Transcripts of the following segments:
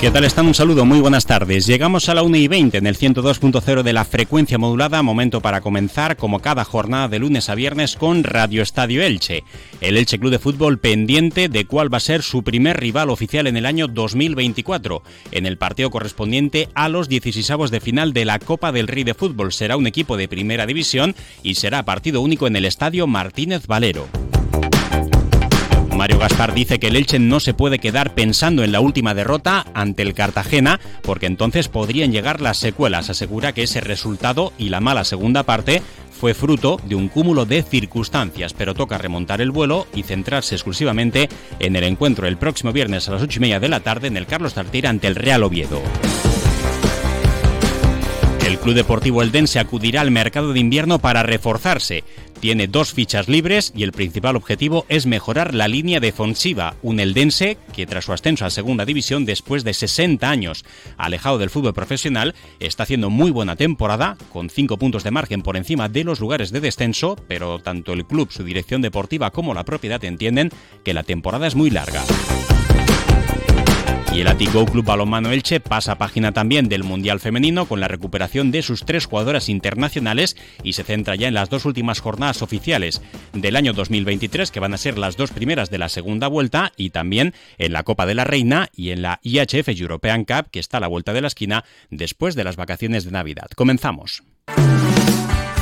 ¿Qué tal están? Un saludo, muy buenas tardes. Llegamos a la 1 y 20 en el 102.0 de la frecuencia modulada, momento para comenzar como cada jornada de lunes a viernes con Radio Estadio Elche. El Elche Club de Fútbol pendiente de cuál va a ser su primer rival oficial en el año 2024, en el partido correspondiente a los 16 de final de la Copa del Rey de Fútbol. Será un equipo de primera división y será partido único en el Estadio Martínez Valero. Mario Gaspar dice que el Elche no se puede quedar pensando en la última derrota ante el Cartagena, porque entonces podrían llegar las secuelas. Asegura que ese resultado y la mala segunda parte fue fruto de un cúmulo de circunstancias, pero toca remontar el vuelo y centrarse exclusivamente en el encuentro el próximo viernes a las ocho y media de la tarde en el Carlos Tartiere ante el Real Oviedo. El Club Deportivo Eldense acudirá al mercado de invierno para reforzarse. Tiene dos fichas libres y el principal objetivo es mejorar la línea defensiva. Un Eldense que tras su ascenso a Segunda División después de 60 años alejado del fútbol profesional está haciendo muy buena temporada con 5 puntos de margen por encima de los lugares de descenso, pero tanto el club, su dirección deportiva como la propiedad entienden que la temporada es muy larga. Y el Atico Club Balonmano Elche pasa página también del Mundial Femenino con la recuperación de sus tres jugadoras internacionales y se centra ya en las dos últimas jornadas oficiales del año 2023, que van a ser las dos primeras de la segunda vuelta, y también en la Copa de la Reina y en la IHF European Cup, que está a la vuelta de la esquina después de las vacaciones de Navidad. Comenzamos.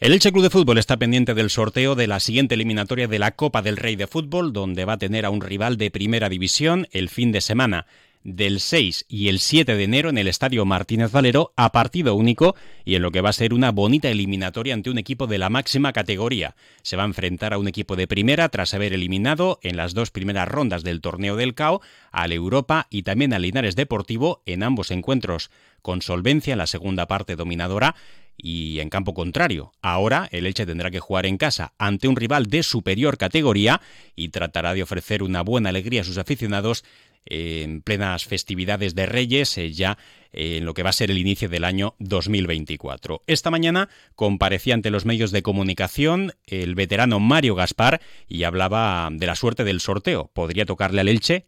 El Elche Club de Fútbol está pendiente del sorteo de la siguiente eliminatoria de la Copa del Rey de Fútbol, donde va a tener a un rival de primera división el fin de semana del 6 y el 7 de enero en el Estadio Martínez Valero a partido único y en lo que va a ser una bonita eliminatoria ante un equipo de la máxima categoría. Se va a enfrentar a un equipo de primera tras haber eliminado en las dos primeras rondas del torneo del CAO al Europa y también al Linares Deportivo en ambos encuentros con solvencia en la segunda parte dominadora y en campo contrario. Ahora el Elche tendrá que jugar en casa ante un rival de superior categoría y tratará de ofrecer una buena alegría a sus aficionados en plenas festividades de Reyes, eh, ya en lo que va a ser el inicio del año 2024. Esta mañana comparecía ante los medios de comunicación el veterano Mario Gaspar y hablaba de la suerte del sorteo. Podría tocarle al Elche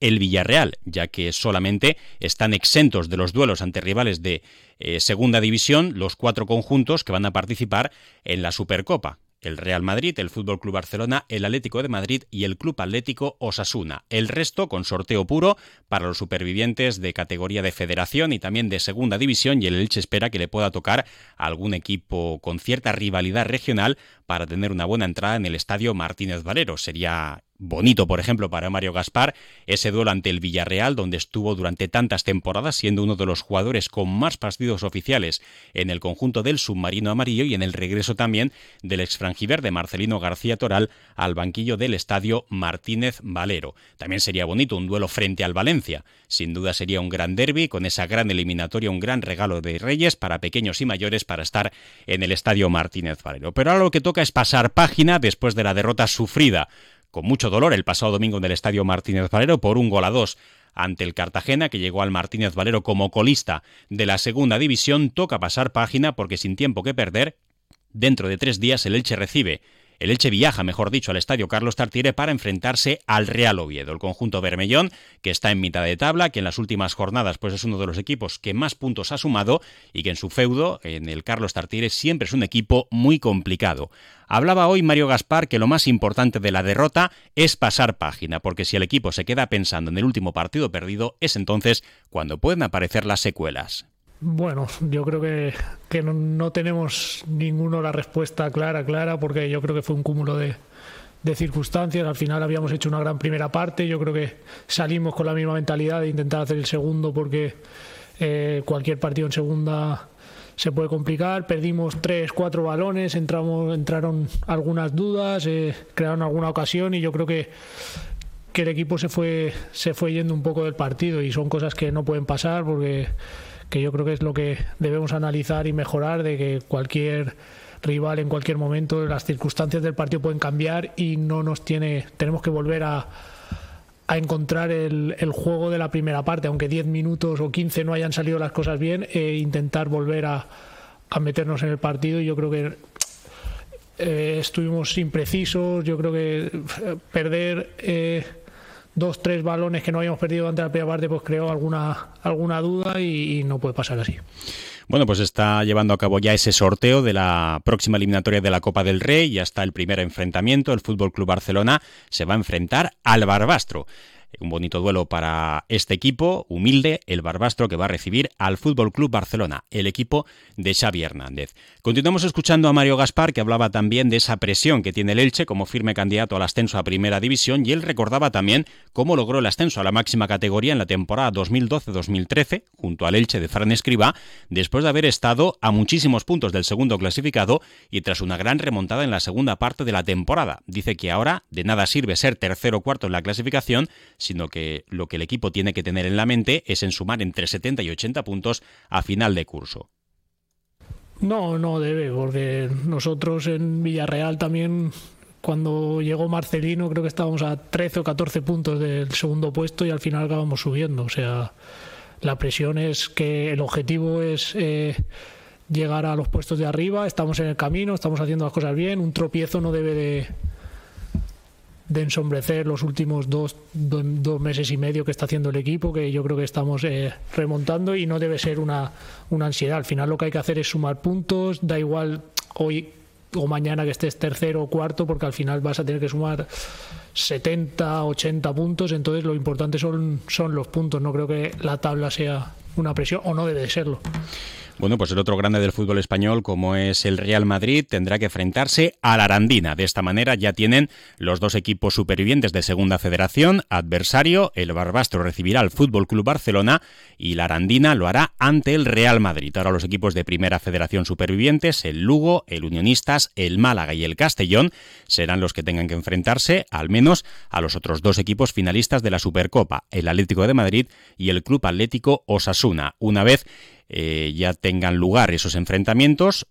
el Villarreal, ya que solamente están exentos de los duelos ante rivales de eh, segunda división los cuatro conjuntos que van a participar en la Supercopa el Real Madrid, el Fútbol Club Barcelona, el Atlético de Madrid y el Club Atlético Osasuna. El resto con sorteo puro para los supervivientes de categoría de federación y también de segunda división y el Elche espera que le pueda tocar a algún equipo con cierta rivalidad regional para tener una buena entrada en el estadio Martínez Valero. Sería bonito, por ejemplo, para Mario Gaspar, ese duelo ante el Villarreal, donde estuvo durante tantas temporadas, siendo uno de los jugadores con más partidos oficiales en el conjunto del submarino amarillo y en el regreso también del de Marcelino García Toral al banquillo del estadio Martínez Valero. También sería bonito un duelo frente al Valencia. Sin duda sería un gran derby, con esa gran eliminatoria, un gran regalo de Reyes para pequeños y mayores para estar en el estadio Martínez Valero. Pero ahora lo que toca es pasar página después de la derrota sufrida con mucho dolor el pasado domingo en el Estadio Martínez Valero por un gol a dos ante el Cartagena, que llegó al Martínez Valero como colista de la segunda división, toca pasar página porque sin tiempo que perder, dentro de tres días el Elche recibe el Elche viaja, mejor dicho, al estadio Carlos Tartiere para enfrentarse al Real Oviedo, el conjunto Bermellón, que está en mitad de tabla, que en las últimas jornadas pues es uno de los equipos que más puntos ha sumado y que en su feudo, en el Carlos Tartiere, siempre es un equipo muy complicado. Hablaba hoy Mario Gaspar que lo más importante de la derrota es pasar página, porque si el equipo se queda pensando en el último partido perdido, es entonces cuando pueden aparecer las secuelas. Bueno, yo creo que, que no, tenemos ninguno la respuesta clara, clara, porque yo creo que fue un cúmulo de, de circunstancias. Al final habíamos hecho una gran primera parte. Yo creo que salimos con la misma mentalidad de intentar hacer el segundo, porque eh, cualquier partido en segunda se puede complicar. Perdimos tres, cuatro balones, entramos, entraron algunas dudas, eh, crearon alguna ocasión y yo creo que que el equipo se fue se fue yendo un poco del partido y son cosas que no pueden pasar porque que yo creo que es lo que debemos analizar y mejorar de que cualquier rival en cualquier momento las circunstancias del partido pueden cambiar y no nos tiene tenemos que volver a a encontrar el, el, juego de la primera parte, aunque 10 minutos o 15 no hayan salido las cosas bien, e intentar volver a, a meternos en el partido. Yo creo que eh, estuvimos imprecisos, yo creo que eh, perder eh, dos, tres balones que no habíamos perdido durante la primera parte, pues creó alguna, alguna duda y, no puede pasar así. Bueno, pues está llevando a cabo ya ese sorteo de la próxima eliminatoria de la Copa del Rey. Ya está el primer enfrentamiento. El Fútbol Club Barcelona se va a enfrentar al Barbastro. Un bonito duelo para este equipo humilde, el Barbastro, que va a recibir al Fútbol Club Barcelona, el equipo de Xavi Hernández. Continuamos escuchando a Mario Gaspar, que hablaba también de esa presión que tiene el Elche como firme candidato al ascenso a Primera División, y él recordaba también cómo logró el ascenso a la máxima categoría en la temporada 2012-2013, junto al Elche de Fran Escriba, después de haber estado a muchísimos puntos del segundo clasificado y tras una gran remontada en la segunda parte de la temporada. Dice que ahora de nada sirve ser tercero o cuarto en la clasificación, sino que lo que el equipo tiene que tener en la mente es en sumar entre 70 y 80 puntos a final de curso. No, no debe, porque nosotros en Villarreal también, cuando llegó Marcelino, creo que estábamos a 13 o 14 puntos del segundo puesto y al final acabamos subiendo. O sea, la presión es que el objetivo es eh, llegar a los puestos de arriba, estamos en el camino, estamos haciendo las cosas bien, un tropiezo no debe de, de ensombrecer los últimos dos, dos, meses y medio que está haciendo el equipo, que yo creo que estamos eh, remontando y no debe ser una, una ansiedad. Al final lo que hay que hacer es sumar puntos, da igual hoy o mañana que estés tercero o cuarto, porque al final vas a tener que sumar 70, 80 puntos, entonces lo importante son, son los puntos, no creo que la tabla sea una presión o no debe serlo. Bueno, pues el otro grande del fútbol español, como es el Real Madrid, tendrá que enfrentarse a la Arandina. De esta manera ya tienen los dos equipos supervivientes de Segunda Federación. Adversario, el Barbastro recibirá al Fútbol Club Barcelona y la Arandina lo hará ante el Real Madrid. Ahora los equipos de Primera Federación supervivientes, el Lugo, el Unionistas, el Málaga y el Castellón, serán los que tengan que enfrentarse, al menos, a los otros dos equipos finalistas de la Supercopa, el Atlético de Madrid y el Club Atlético Osasuna. Una vez eh, ya tengan lugar esos enfrentamientos.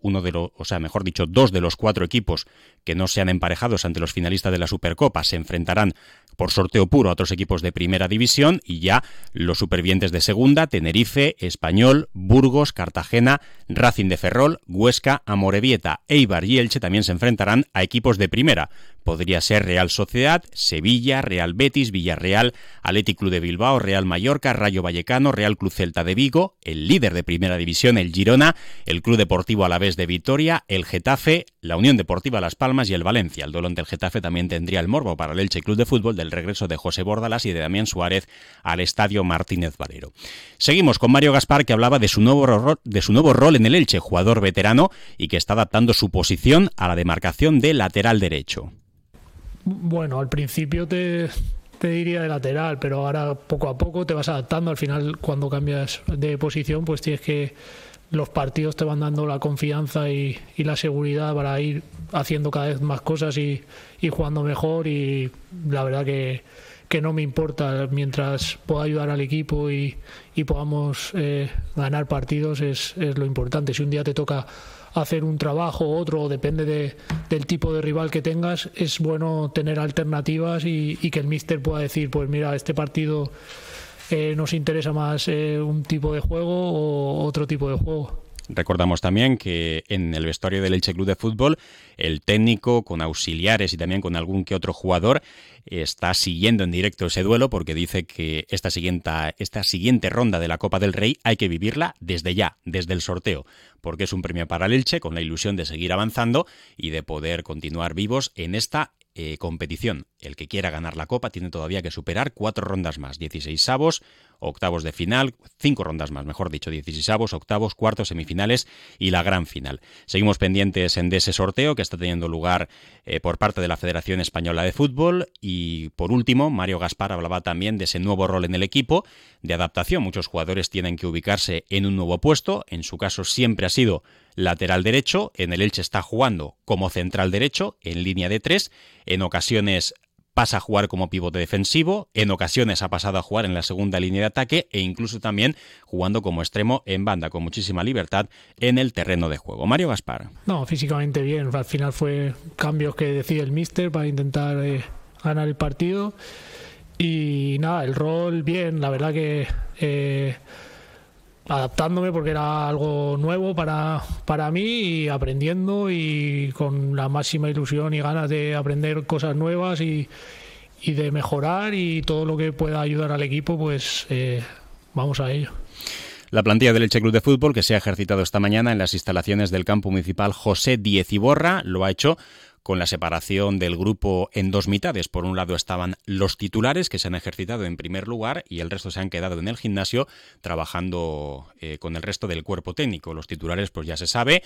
Uno de los, o sea, mejor dicho, dos de los cuatro equipos que no sean emparejados ante los finalistas de la Supercopa se enfrentarán por sorteo puro a otros equipos de primera división y ya los supervivientes de segunda, Tenerife, Español, Burgos, Cartagena, Racing de Ferrol, Huesca, Amorebieta, Eibar y Elche también se enfrentarán a equipos de primera. Podría ser Real Sociedad, Sevilla, Real Betis, Villarreal, Athletic Club de Bilbao, Real Mallorca, Rayo Vallecano, Real Club Celta de Vigo, el líder de primera división, el Girona, el Club Deportivo Alavés de Vitoria, el Getafe, la Unión Deportiva Las Palmas y el Valencia. El dolón del Getafe también tendría el morbo para el Elche Club de Fútbol del regreso de José Bordalas y de Damián Suárez al Estadio Martínez Valero. Seguimos con Mario Gaspar que hablaba de su nuevo, de su nuevo rol en el Elche, jugador veterano y que está adaptando su posición a la demarcación de lateral derecho. Bueno, al principio te, te diría de lateral, pero ahora poco a poco te vas adaptando. Al final, cuando cambias de posición, pues tienes que. Los partidos te van dando la confianza y, y la seguridad para ir haciendo cada vez más cosas y, y jugando mejor. Y la verdad que, que, no me importa mientras pueda ayudar al equipo y, y podamos eh, ganar partidos, es, es lo importante. Si un día te toca hacer un trabajo, otro, depende de, del tipo de rival que tengas, es bueno tener alternativas y, y que el míster pueda decir, pues mira, este partido eh, nos interesa más eh, un tipo de juego o otro tipo de juego. Recordamos también que en el vestuario del Elche Club de Fútbol, el técnico, con auxiliares y también con algún que otro jugador, está siguiendo en directo ese duelo porque dice que esta siguiente, esta siguiente ronda de la Copa del Rey hay que vivirla desde ya, desde el sorteo, porque es un premio para el Elche con la ilusión de seguir avanzando y de poder continuar vivos en esta eh, competición. El que quiera ganar la Copa tiene todavía que superar cuatro rondas más, 16 avos, octavos de final, cinco rondas más, mejor dicho, 16 avos, octavos, cuartos, semifinales y la gran final. Seguimos pendientes en de ese sorteo que está teniendo lugar eh, por parte de la Federación Española de Fútbol y por último, Mario Gaspar hablaba también de ese nuevo rol en el equipo de adaptación. Muchos jugadores tienen que ubicarse en un nuevo puesto, en su caso siempre ha sido lateral derecho, en el Elche está jugando como central derecho, en línea de tres, en ocasiones pasa a jugar como pivote defensivo, en ocasiones ha pasado a jugar en la segunda línea de ataque e incluso también jugando como extremo en banda con muchísima libertad en el terreno de juego. Mario Gaspar. No, físicamente bien, al final fue cambios que decide el míster para intentar eh, ganar el partido y nada, el rol bien, la verdad que... Eh, adaptándome porque era algo nuevo para, para mí y aprendiendo y con la máxima ilusión y ganas de aprender cosas nuevas y, y de mejorar y todo lo que pueda ayudar al equipo, pues eh, vamos a ello. La plantilla del Elche Club de Fútbol, que se ha ejercitado esta mañana en las instalaciones del campo municipal José Diez Iborra, lo ha hecho con la separación del grupo en dos mitades. Por un lado estaban los titulares que se han ejercitado en primer lugar y el resto se han quedado en el gimnasio trabajando eh, con el resto del cuerpo técnico. Los titulares, pues ya se sabe,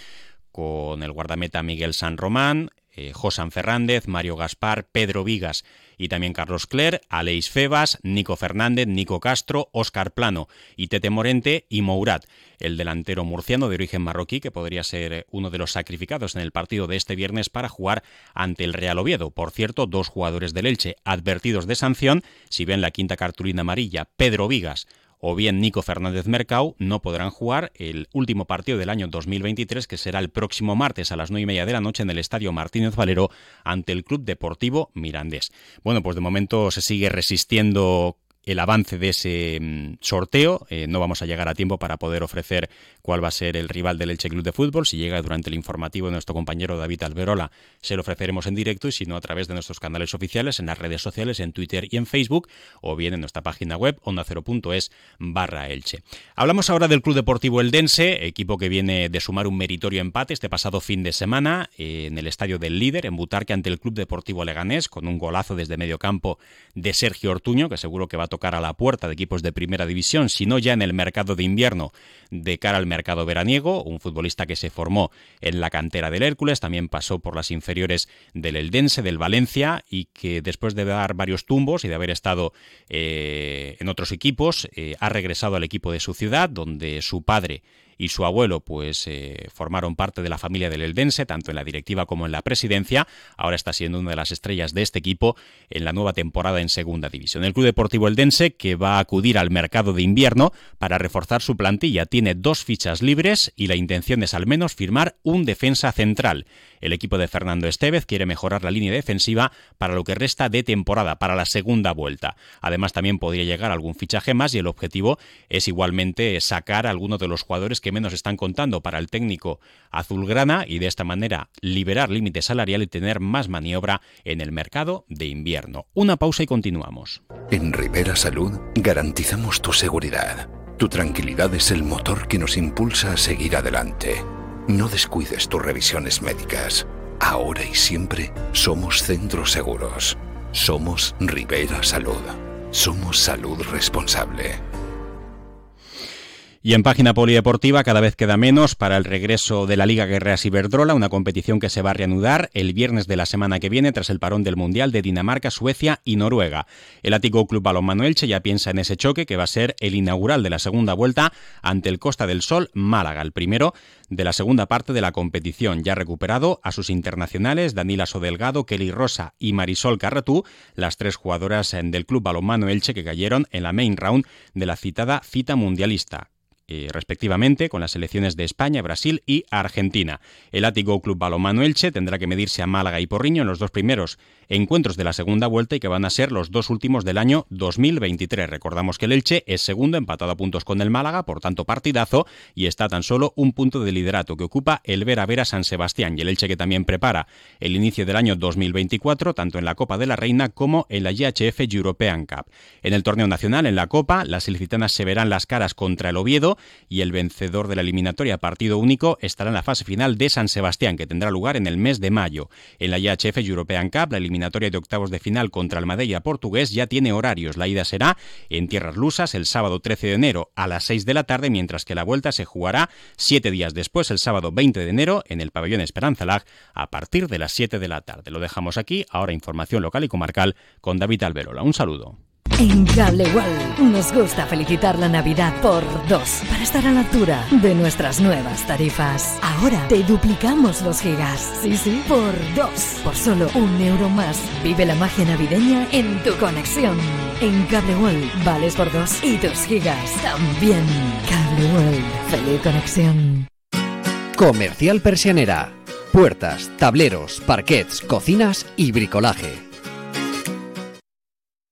con el guardameta Miguel San Román, eh, Josan Fernández, Mario Gaspar, Pedro Vigas y también Carlos Cler, Aleix Febas, Nico Fernández, Nico Castro, Óscar Plano y Tete Morente y Mourat, el delantero murciano de origen marroquí que podría ser uno de los sacrificados en el partido de este viernes para jugar ante el Real Oviedo. Por cierto, dos jugadores del Elche advertidos de sanción, si ven la quinta cartulina amarilla, Pedro Vigas o bien Nico Fernández Mercau no podrán jugar el último partido del año 2023, que será el próximo martes a las nueve y media de la noche en el Estadio Martínez Valero ante el Club Deportivo Mirandés. Bueno, pues de momento se sigue resistiendo el avance de ese mm, sorteo. Eh, no vamos a llegar a tiempo para poder ofrecer cuál va a ser el rival del Elche Club de Fútbol. Si llega durante el informativo de nuestro compañero David Alberola, se lo ofreceremos en directo y si no a través de nuestros canales oficiales en las redes sociales, en Twitter y en Facebook, o bien en nuestra página web ondacero.es barra Elche. Hablamos ahora del Club Deportivo Eldense, equipo que viene de sumar un meritorio empate este pasado fin de semana eh, en el estadio del líder, en Butarque, ante el Club Deportivo Leganés, con un golazo desde medio campo de Sergio Ortuño, que seguro que va a tocar a la puerta de equipos de primera división, sino ya en el mercado de invierno. De cara al mercado veraniego, un futbolista que se formó en la cantera del Hércules, también pasó por las inferiores del Eldense, del Valencia, y que después de dar varios tumbos y de haber estado eh, en otros equipos, eh, ha regresado al equipo de su ciudad, donde su padre y su abuelo pues eh, formaron parte de la familia del Eldense, tanto en la directiva como en la presidencia. Ahora está siendo una de las estrellas de este equipo en la nueva temporada en Segunda División. El Club Deportivo Eldense que va a acudir al mercado de invierno para reforzar su plantilla. Tiene dos fichas libres y la intención es al menos firmar un defensa central. El equipo de Fernando Estevez quiere mejorar la línea defensiva para lo que resta de temporada, para la segunda vuelta. Además, también podría llegar algún fichaje más y el objetivo es igualmente sacar a algunos de los jugadores que menos están contando para el técnico azulgrana y de esta manera liberar límite salarial y tener más maniobra en el mercado de invierno. Una pausa y continuamos. En Rivera Salud garantizamos tu seguridad. Tu tranquilidad es el motor que nos impulsa a seguir adelante. No descuides tus revisiones médicas. Ahora y siempre somos centros seguros. Somos Rivera Salud. Somos salud responsable. Y en página polideportiva cada vez queda menos para el regreso de la Liga Guerreras Iberdrola, una competición que se va a reanudar el viernes de la semana que viene tras el parón del Mundial de Dinamarca, Suecia y Noruega. El Ático Club Balonmano Elche ya piensa en ese choque que va a ser el inaugural de la segunda vuelta ante el Costa del Sol Málaga, el primero de la segunda parte de la competición. Ya recuperado a sus internacionales Danila Sodelgado, Kelly Rosa y Marisol Carratú, las tres jugadoras del Club Balonmano Elche que cayeron en la main round de la citada cita mundialista. Eh, respectivamente con las selecciones de España, Brasil y Argentina. El Ático Club Balomano Elche tendrá que medirse a Málaga y Porriño en los dos primeros encuentros de la segunda vuelta y que van a ser los dos últimos del año 2023. Recordamos que el Elche es segundo, empatado a puntos con el Málaga, por tanto partidazo, y está tan solo un punto de liderato que ocupa el Vera Vera San Sebastián y el Elche que también prepara el inicio del año 2024, tanto en la Copa de la Reina como en la IHF European Cup. En el torneo nacional, en la Copa, las ilicitanas se verán las caras contra el Oviedo y el vencedor de la eliminatoria partido único estará en la fase final de San Sebastián, que tendrá lugar en el mes de mayo. En la IHF European Cup, la eliminatoria de octavos de final contra el Madeira portugués ya tiene horarios. La ida será en tierras lusas el sábado 13 de enero a las 6 de la tarde, mientras que la vuelta se jugará siete días después, el sábado 20 de enero, en el pabellón Esperanza Lag, a partir de las 7 de la tarde. Lo dejamos aquí, ahora información local y comarcal con David Alberola. Un saludo. En Cable World nos gusta felicitar la Navidad por dos, para estar a la altura de nuestras nuevas tarifas. Ahora te duplicamos los gigas. Sí, sí, por dos. Por solo un euro más. Vive la magia navideña en tu conexión. En Cable World vales por dos y tus gigas también. Cable World, feliz conexión. Comercial Persianera. Puertas, tableros, parquets, cocinas y bricolaje